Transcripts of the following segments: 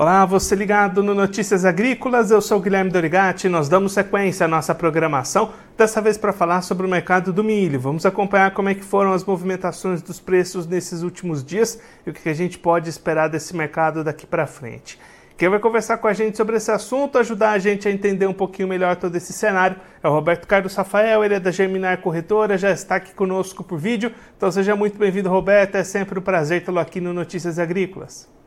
Olá, você ligado no Notícias Agrícolas, eu sou Guilherme Dorigati. Nós damos sequência à nossa programação, dessa vez para falar sobre o mercado do milho. Vamos acompanhar como é que foram as movimentações dos preços nesses últimos dias e o que a gente pode esperar desse mercado daqui para frente. Quem vai conversar com a gente sobre esse assunto, ajudar a gente a entender um pouquinho melhor todo esse cenário, é o Roberto Carlos Rafael, ele é da Germinar Corretora, já está aqui conosco por vídeo. Então seja muito bem-vindo, Roberto. É sempre um prazer tê-lo aqui no Notícias Agrícolas.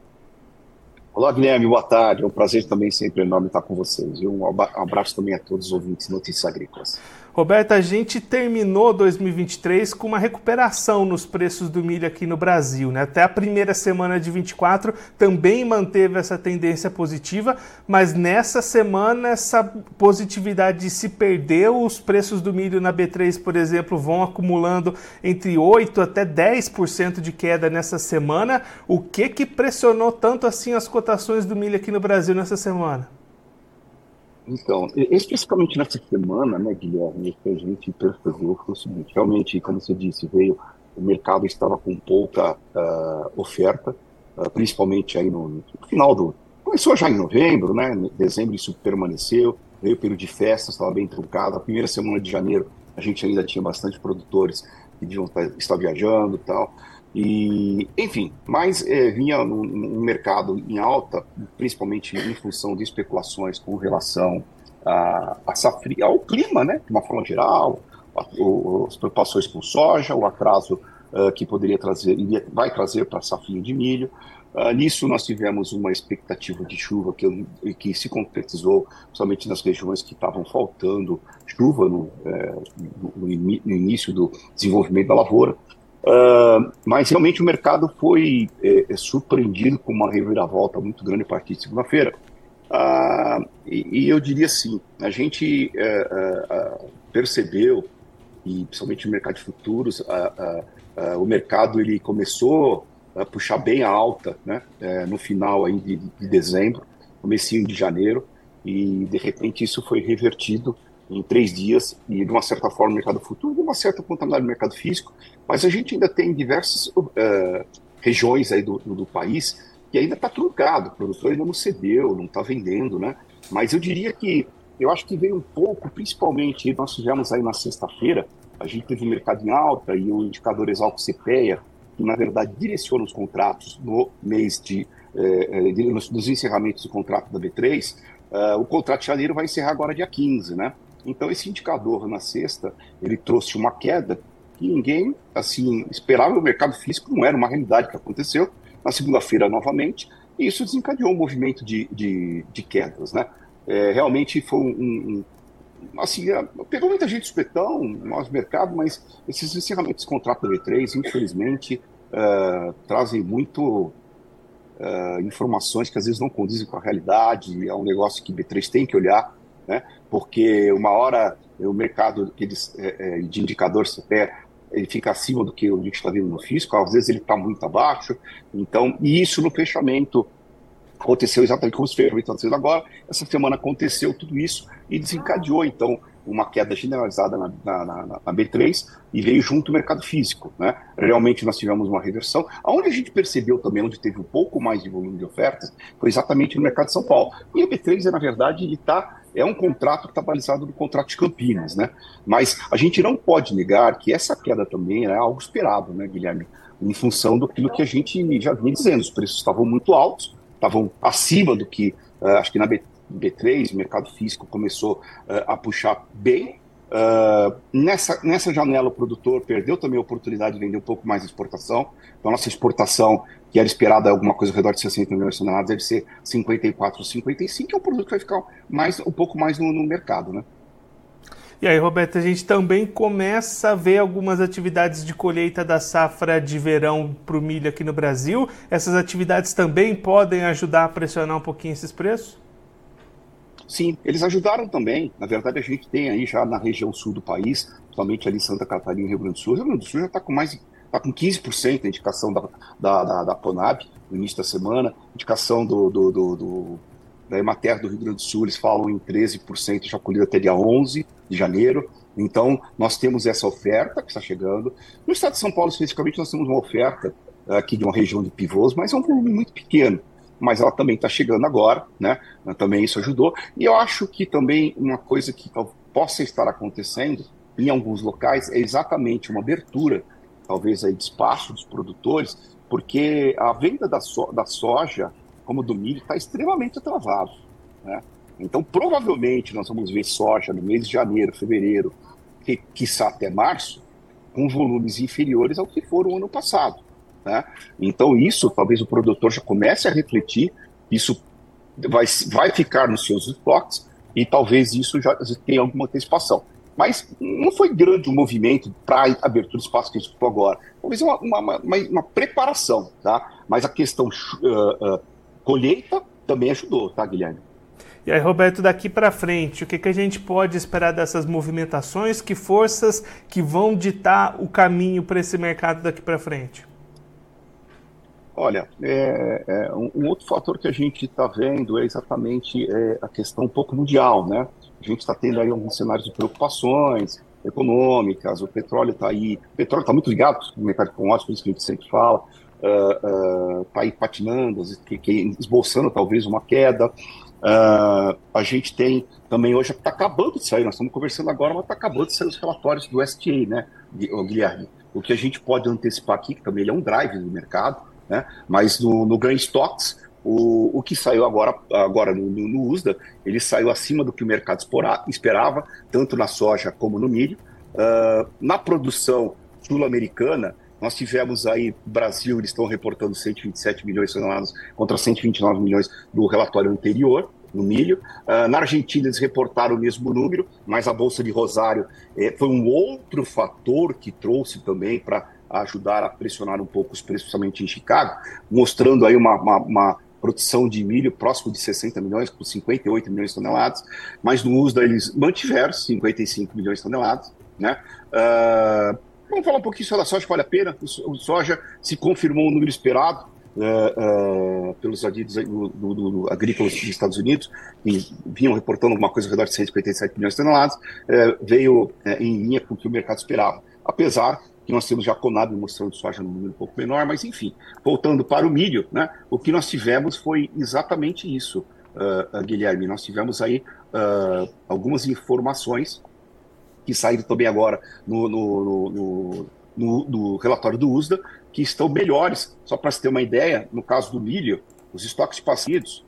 Olá, Guilherme, boa tarde. É um prazer também sempre enorme estar com vocês. E um abraço também a todos os ouvintes de Notícias Agrícolas. Roberta, a gente terminou 2023 com uma recuperação nos preços do milho aqui no Brasil. Né? Até a primeira semana de 24 também manteve essa tendência positiva, mas nessa semana essa positividade se perdeu. Os preços do milho na B3, por exemplo, vão acumulando entre 8% até 10% de queda nessa semana. O que, que pressionou tanto assim as cotações do milho aqui no Brasil nessa semana? Então, especificamente nessa semana, né, Guilherme, que a gente percebeu foi o seguinte: realmente, como você disse, veio, o mercado estava com pouca uh, oferta, uh, principalmente aí no, no, final do. Começou já em novembro, né? Em dezembro isso permaneceu, veio o período de festas, estava bem truncado. A primeira semana de janeiro a gente ainda tinha bastante produtores que deviam estar viajando e tal. E, enfim, mas é, vinha no, mercado em alta, principalmente em função de especulações com relação a, a ao clima, né, de uma forma geral, a, o, as preocupações com soja, o atraso uh, que poderia trazer, iria, vai trazer para a safrinha de milho. Uh, nisso nós tivemos uma expectativa de chuva que, que se concretizou, principalmente nas regiões que estavam faltando chuva no, é, no, no, início do desenvolvimento da lavoura. Uh, mas realmente o mercado foi é, é, surpreendido com uma reviravolta muito grande a partir de segunda-feira. Uh, e, e, eu diria assim, a gente uh, percebeu, e principalmente no mercado de futuros, o mercado ele começou a puxar bem a alta né, no final aí de, de dezembro, comecinho de janeiro, e de repente isso foi revertido em três dias e de uma certa forma no mercado futuro, de uma certa contaminação no mercado físico, mas a gente ainda tem diversas uh, regiões aí do, do, do, país que ainda está truncado, o produtor ainda não cedeu, não está vendendo, né? Mas eu diria que eu acho que veio um pouco, principalmente, nós tivemos aí na sexta-feira, a gente teve o mercado em alta e o indicador Exalco CPEA, que na verdade direciona os contratos no mês de, eh, eh de nos encerramentos do contrato da B3, uh, eh, o contrato de janeiro vai encerrar agora dia 15, né? Então esse indicador na sexta, ele trouxe uma queda que ninguém assim esperava, o mercado físico não era uma realidade que aconteceu. Na segunda-feira novamente, e isso desencadeou um movimento de, de, de quedas, né? É, realmente foi um, um assim, é, pegou muita gente espetão no nosso mercado, mas esses encerramentos de contrato da B3, infelizmente, uh, trazem muito uh, informações que às vezes não condizem com a realidade, é um negócio que B3 tem que olhar, né? porque uma hora o mercado é, é, de indicador CPE ele fica acima do que a gente está vendo no fisco, às vezes ele está muito abaixo, então, e isso no fechamento aconteceu exatamente como os fechamentos estão agora, essa semana aconteceu tudo isso e desencadeou, então, uma queda generalizada na, na, na, na, B3 e veio junto o mercado físico. Né? Realmente nós tivemos uma reversão. Aonde a gente percebeu também, onde teve um pouco mais de volume de ofertas, foi exatamente no mercado de São Paulo. E a B3, na verdade, ele tá, é um contrato que está balizado no contrato de Campinas. Né? Mas a gente não pode negar que essa queda também é algo esperado, né, Guilherme? Em função do que a gente já vinha dizendo, os preços estavam muito altos, estavam acima do que, uh, acho que na B3, B3, mercado físico começou uh, a puxar bem. Uh, nessa, nessa janela, o produtor perdeu também a oportunidade de vender um pouco mais de exportação. Então, a nossa exportação, que era esperada alguma coisa ao redor de 60 milhões de toneladas, deve ser 54, 55, que é um produto que vai ficar mais, um pouco mais no, no mercado, né? E aí, Roberto, a gente também começa a ver algumas atividades de colheita da safra de verão para o milho aqui no Brasil. Essas atividades também podem ajudar a pressionar um pouquinho esses preços? Sim, eles ajudaram também. Na verdade, a gente tem aí já na região sul do país, principalmente ali Santa Catarina e Rio Grande do Sul. O Rio Grande do Sul já está com mais está com 15% a indicação da, da, da, da, no início da semana, indicação do, do, do, do da Emater do Rio Grande do Sul, eles falam em 13% já colhido até dia 11 de janeiro. Então, nós temos essa oferta que está chegando. No estado de São Paulo, especificamente, nós temos uma oferta aqui de uma região de pivôs, mas é um volume muito pequeno. Mas ela também está chegando agora, né? Também isso ajudou. E eu acho que também uma coisa que possa estar acontecendo em alguns locais é exatamente uma abertura, talvez aí de espaço dos produtores, porque a venda da, so da soja, como do milho, está extremamente atrasado, né? Então, provavelmente, nós vamos ver soja no mês de janeiro, fevereiro, que, quiçá até março, com volumes inferiores ao que foram ano passado. Né? Então, isso talvez o produtor já comece a refletir, isso vai, vai ficar nos seus estoques e talvez isso já tenha alguma antecipação. Mas não foi grande o movimento para abertura do espaço que a gente ficou agora. Talvez uma, uma, uma, uma, preparação, tá? Mas a questão uh, uh, colheita também ajudou, tá, Guilherme? E aí, Roberto, daqui para frente, o que, que a gente pode esperar dessas movimentações? Que forças que vão ditar o caminho para esse mercado daqui para frente? Olha, é, é, um, um, outro fator que a gente está vendo é exatamente é, a questão um pouco mundial, né? A gente está tendo aí alguns cenários de preocupações econômicas, o petróleo está aí, o petróleo está muito ligado com o mercado commodities, por isso que a gente sempre fala, está uh, uh, aí patinando, que, que, esboçando talvez uma queda. Uh, a gente tem também hoje, está acabando de sair, nós estamos conversando agora, mas está acabando de sair os relatórios do STA, né, Guilherme? O que a gente pode antecipar aqui, que também é um drive do mercado, né? Mas no, no Grain Stocks, o, o que saiu agora, agora no, no, no, USDA, ele saiu acima do que o mercado esperava, tanto na soja como no milho. Uh, na produção sul-americana, nós tivemos aí, Brasil, eles estão reportando 127 milhões de toneladas contra 129 milhões do relatório anterior no milho. Uh, na Argentina, eles reportaram o mesmo número, mas a Bolsa de Rosário eh, foi um outro fator que trouxe também para ajudar a pressionar um pouco os preços, principalmente em Chicago, mostrando aí uma, uma, uma produção de milho próximo de 60 milhões, com 58 milhões de toneladas, mas no USDA eles mantiveram 55 milhões de toneladas, né? Uh, vamos falar um pouquinho sobre a soja, vale a pena, o, soja se confirmou o número esperado, uh, uh, pelos adidos do, do, do, agrícolas dos Estados Unidos, que vinham reportando alguma coisa ao redor de 157 milhões de toneladas, uh, veio em linha com o que o mercado esperava. Apesar nós temos já Conab mostrando soja num número um pouco menor, mas enfim, voltando para o milho, né, o que nós tivemos foi exatamente isso, uh, Guilherme. Nós tivemos aí uh, algumas informações que saíram também agora no, no, no, no, no relatório do USDA, que estão melhores. Só para se ter uma ideia, no caso do milho, os estoques passivos,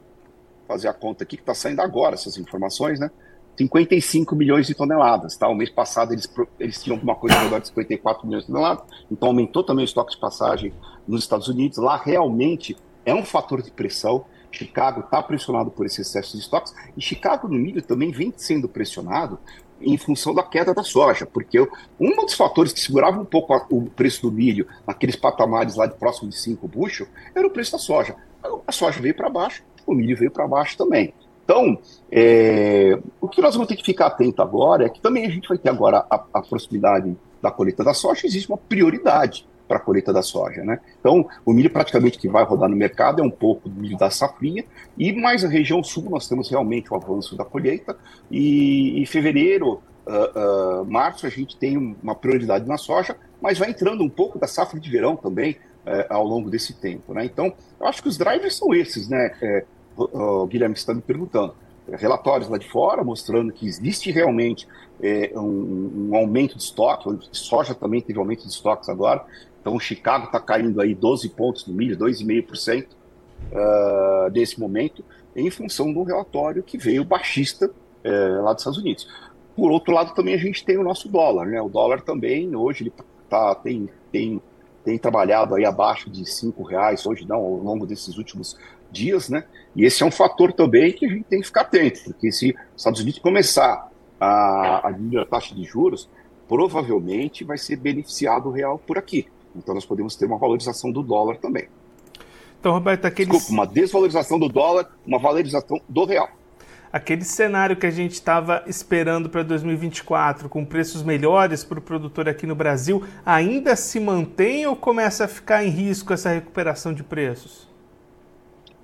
fazer a conta aqui que está saindo agora essas informações, né? 55 milhões de toneladas. Tá? O mês passado eles, eles tinham uma coisa redor de 54 milhões de toneladas, então aumentou também o estoque de passagem nos Estados Unidos. Lá realmente é um fator de pressão. Chicago está pressionado por esse excesso de estoques e Chicago no milho também vem sendo pressionado em função da queda da soja, porque um dos fatores que segurava um pouco o preço do milho naqueles patamares lá de próximo de 5 bushel era o preço da soja. A soja veio para baixo, o milho veio para baixo também. Então, é, o que nós vamos ter que ficar atento agora é que também a gente vai ter agora a, a proximidade da colheita da soja, existe uma prioridade para a colheita da soja, né? Então, o milho praticamente que vai rodar no mercado é um pouco do milho da safrinha, e mais a região sul nós temos realmente o avanço da colheita, e em fevereiro, uh, uh, março, a gente tem uma prioridade na soja, mas vai entrando um pouco da safra de verão também, uh, ao longo desse tempo, né? Então, eu acho que os drivers são esses, né? É, o Guilherme está me perguntando, relatórios lá de fora mostrando que existe realmente é, um, um, aumento de estoque, soja também teve aumento de estoques agora, então Chicago está caindo aí 12 pontos no milho, 2,5% uh, nesse momento, em função do relatório que veio baixista uh, lá dos Estados Unidos. Por outro lado, também a gente tem o nosso dólar, né? O dólar também, hoje, ele tá, tem, tem, tem trabalhado aí abaixo de cinco reais, hoje não, ao longo desses últimos dias, né? E esse é um fator também que a gente tem que ficar atento, porque se os Estados Unidos começar a, a diminuir a taxa de juros, provavelmente vai ser beneficiado o real por aqui. Então nós podemos ter uma valorização do dólar também. Então, Roberto, aqueles... Desculpa, uma desvalorização do dólar, uma valorização do real. Aquele cenário que a gente estava esperando para 2024, com preços melhores para o produtor aqui no Brasil, ainda se mantém ou começa a ficar em risco essa recuperação de preços?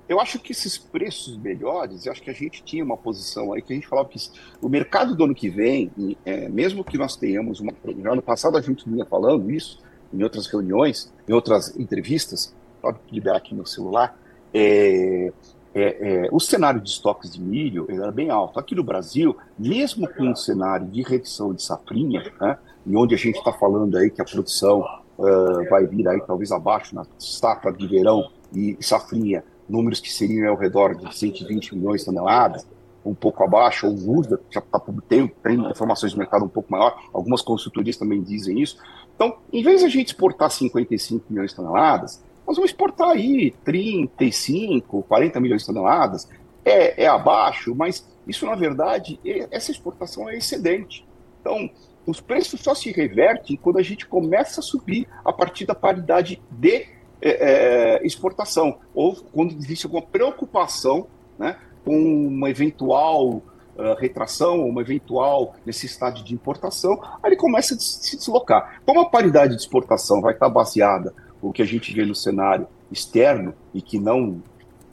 Eu acho que esses preços melhores, eu acho que a gente tinha uma posição aí que a gente falava que o mercado do ano que vem, é, mesmo que nós tenhamos uma. No ano passado a gente vinha falando isso, em outras reuniões, em outras entrevistas, pode liberar aqui meu celular, é, é, é, o cenário de estoques de milho era bem alto. Aqui no Brasil, mesmo com um cenário de redução de safrinha, né, e onde a gente está falando aí que a produção uh, vai vir aí talvez abaixo na safra de verão e safrinha, números que seriam ao redor de 120 milhões de toneladas, um pouco abaixo, ou USDA, já tá, tem, tem informações de mercado um pouco maior, algumas consultorias também dizem isso. Então, em vez de a gente exportar 55 milhões de toneladas, nós vamos exportar aí 35, 40 milhões de toneladas. É, é abaixo, mas isso, na verdade, é, essa exportação é excedente. Então, os preços só se revertem quando a gente começa a subir a partir da paridade de é, é exportação, ou quando existe alguma preocupação né, com uma eventual uh, retração, uma eventual necessidade de importação, aí ele começa a se deslocar. Como a paridade de exportação vai estar baseada o que a gente vê no cenário externo e que não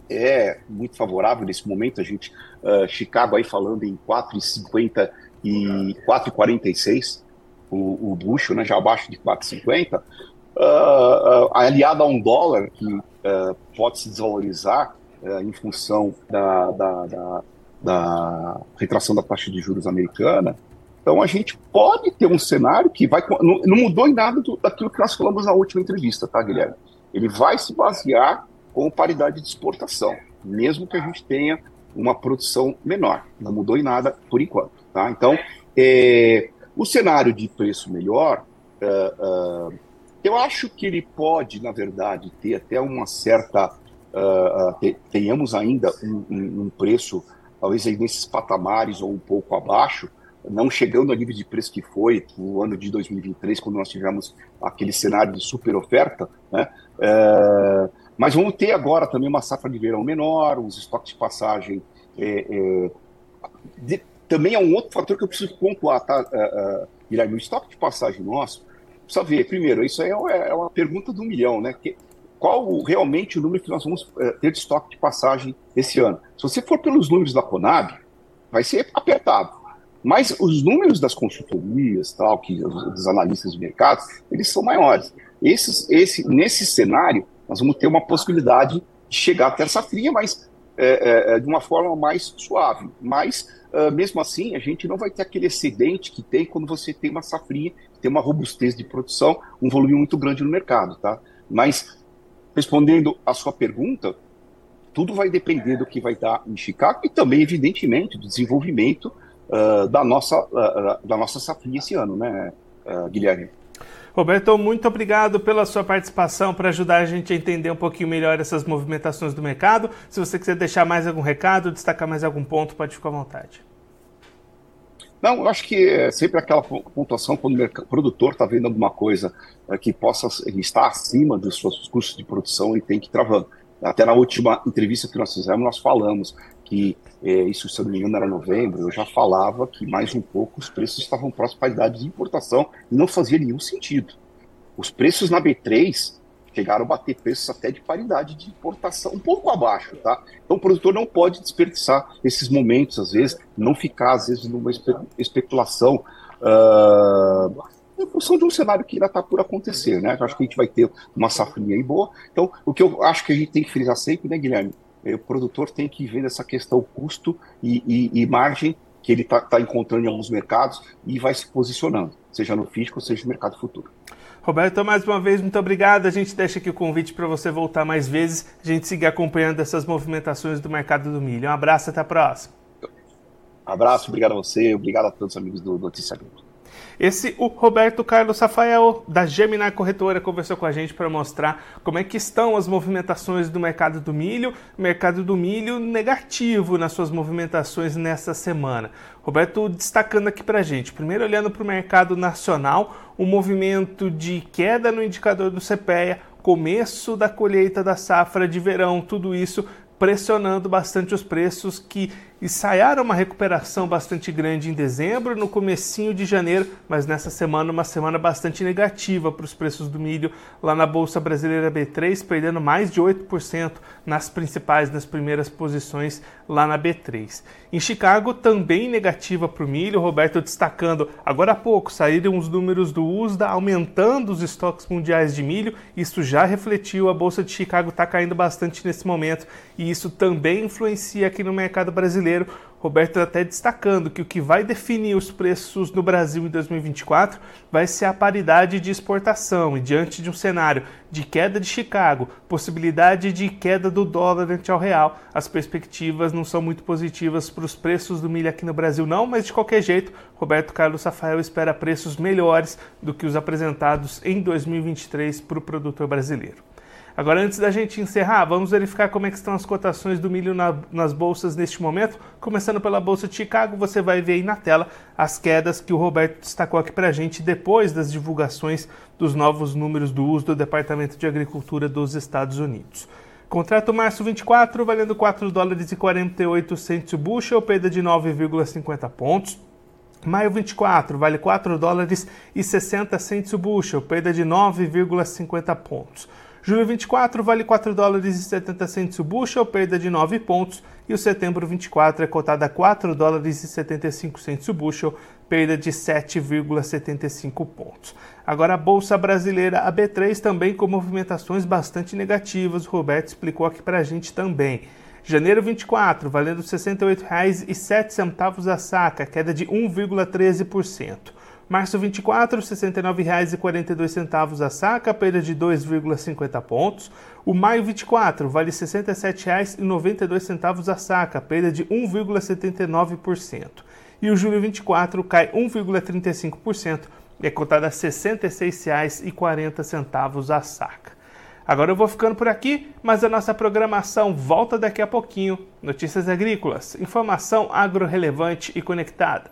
é muito favorável nesse momento, a gente, uh, Chicago aí falando em 4,50 e 4,46, o, o bucho, né, já abaixo de 4,50, uh, uh, aliado a um dólar que uh, pode se desvalorizar uh, em função da, da, da, da, retração da taxa de juros americana, então a gente pode ter um cenário que vai. Não, não mudou em nada do, daquilo que nós falamos na última entrevista, tá, Guilherme? Ele vai se basear com paridade de exportação, mesmo que a gente tenha uma produção menor. Não mudou em nada por enquanto. Tá? Então, é, o cenário de preço melhor, uh, uh, eu acho que ele pode, na verdade, ter até uma certa. Uh, tenhamos ainda um, um, um preço, talvez aí nesses patamares ou um pouco abaixo, não chegando ao nível de preço que foi no ano de 2023, quando nós tivemos aquele cenário de super oferta, né? É, mas vamos ter agora também uma safra de verão menor, os estoques de passagem. É, é, de, também é um outro fator que eu preciso pontuar, tá, uh, uh, Guilherme? O estoque de passagem nosso, precisa ver, primeiro, isso é, é uma pergunta do milhão, né? Que, qual realmente o número que nós vamos ter de estoque de passagem esse ano? Se você for pelos números da Conab, vai ser apertado. Mas os números das consultorias, tal, que dos analistas de mercado, eles são maiores. Esses, esse, nesse cenário, nós vamos ter uma possibilidade de chegar até essa fria, mas é, é, de uma forma mais suave. Mas uh, mesmo assim, a gente não vai ter aquele excedente que tem quando você tem uma safrinha, tem uma robustez de produção, um volume muito grande no mercado, tá? Mas, respondendo a sua pergunta, tudo vai depender do que vai dar em Chicago e também, evidentemente, do desenvolvimento uh, da, nossa, uh, da nossa safrinha esse ano, né, Guilherme? Roberto, muito obrigado pela sua participação para ajudar a gente a entender um pouquinho melhor essas movimentações do mercado. Se você quiser deixar mais algum recado, destacar mais algum ponto, pode ficar à vontade. Não, eu acho que é sempre aquela pontuação quando o produtor está vendo alguma coisa é, que possa estar acima dos seus custos de produção e tem que travando. Até na última entrevista que nós fizemos, nós falamos que é, isso, se eu não me engano, era novembro, eu já falava que mais um pouco os preços estavam próximos à idade de importação e não fazia nenhum sentido. Os preços na B3 chegaram a bater preços até de paridade de importação, um pouco abaixo, tá? Então o produtor não pode desperdiçar esses momentos, às vezes, não ficar, às vezes, numa espe especulação uh, em função de um cenário que ainda está por acontecer, né? Eu acho que a gente vai ter uma safrinha aí boa. Então, o que eu acho que a gente tem que frisar sempre, né, Guilherme? É, o produtor tem que ver essa questão custo e, e, e margem que ele está tá encontrando em alguns mercados e vai se posicionando, seja no físico, seja no mercado futuro. Roberto, mais uma vez, muito obrigado. A gente deixa aqui o convite para você voltar mais vezes, a gente seguir acompanhando essas movimentações do mercado do milho. Um abraço, até a próxima. Abraço, obrigado a você, obrigado a todos os amigos do Notícia Agrícola. Esse o Roberto Carlos Rafael da Gemini Corretora conversou com a gente para mostrar como é que estão as movimentações do mercado do milho, mercado do milho negativo nas suas movimentações nessa semana. Roberto destacando aqui para a gente, primeiro olhando para o mercado nacional, o um movimento de queda no indicador do CPEA, começo da colheita da safra de verão, tudo isso pressionando bastante os preços que ensaiaram uma recuperação bastante grande em dezembro, no comecinho de janeiro, mas nessa semana uma semana bastante negativa para os preços do milho lá na Bolsa Brasileira B3, perdendo mais de 8% nas principais, nas primeiras posições lá na B3. Em Chicago, também negativa para o milho, Roberto destacando, agora há pouco saíram os números do USDA aumentando os estoques mundiais de milho, isso já refletiu, a Bolsa de Chicago está caindo bastante nesse momento e isso também influencia aqui no mercado brasileiro. Roberto até destacando que o que vai definir os preços no Brasil em 2024 vai ser a paridade de exportação e diante de um cenário de queda de Chicago, possibilidade de queda do dólar ante ao real, as perspectivas não são muito positivas para os preços do milho aqui no Brasil não, mas de qualquer jeito, Roberto Carlos Rafael espera preços melhores do que os apresentados em 2023 para o produtor brasileiro. Agora, antes da gente encerrar, vamos verificar como é estão as cotações do milho na, nas bolsas neste momento. Começando pela Bolsa de Chicago, você vai ver aí na tela as quedas que o Roberto destacou aqui para a gente depois das divulgações dos novos números do uso do Departamento de Agricultura dos Estados Unidos. Contrato março 24, valendo 4 dólares e 48 centos o bushel, perda de 9,50 pontos. Maio 24, vale 4 dólares e 60 centos o bushel, perda de 9,50 pontos. Julho 24 vale 4 dólares e 70 centos o bushel, perda de 9 pontos, e o setembro 24 é cotado a 4 dólares e 75 centos o bushel, perda de 7,75 pontos. Agora a bolsa brasileira, a B3 também com movimentações bastante negativas, o Roberto explicou aqui para a gente também. Janeiro 24, valendo R$ 68,07 a saca, queda de 1,13%. Março 24, R$ 69,42 a saca, perda de 2,50 pontos. O maio 24 vale R$ 67,92 a saca, perda de 1,79%. E o julho 24 cai 1,35% e é cotado a R$ 66,40 a saca. Agora eu vou ficando por aqui, mas a nossa programação volta daqui a pouquinho. Notícias agrícolas, informação agro-relevante e conectada.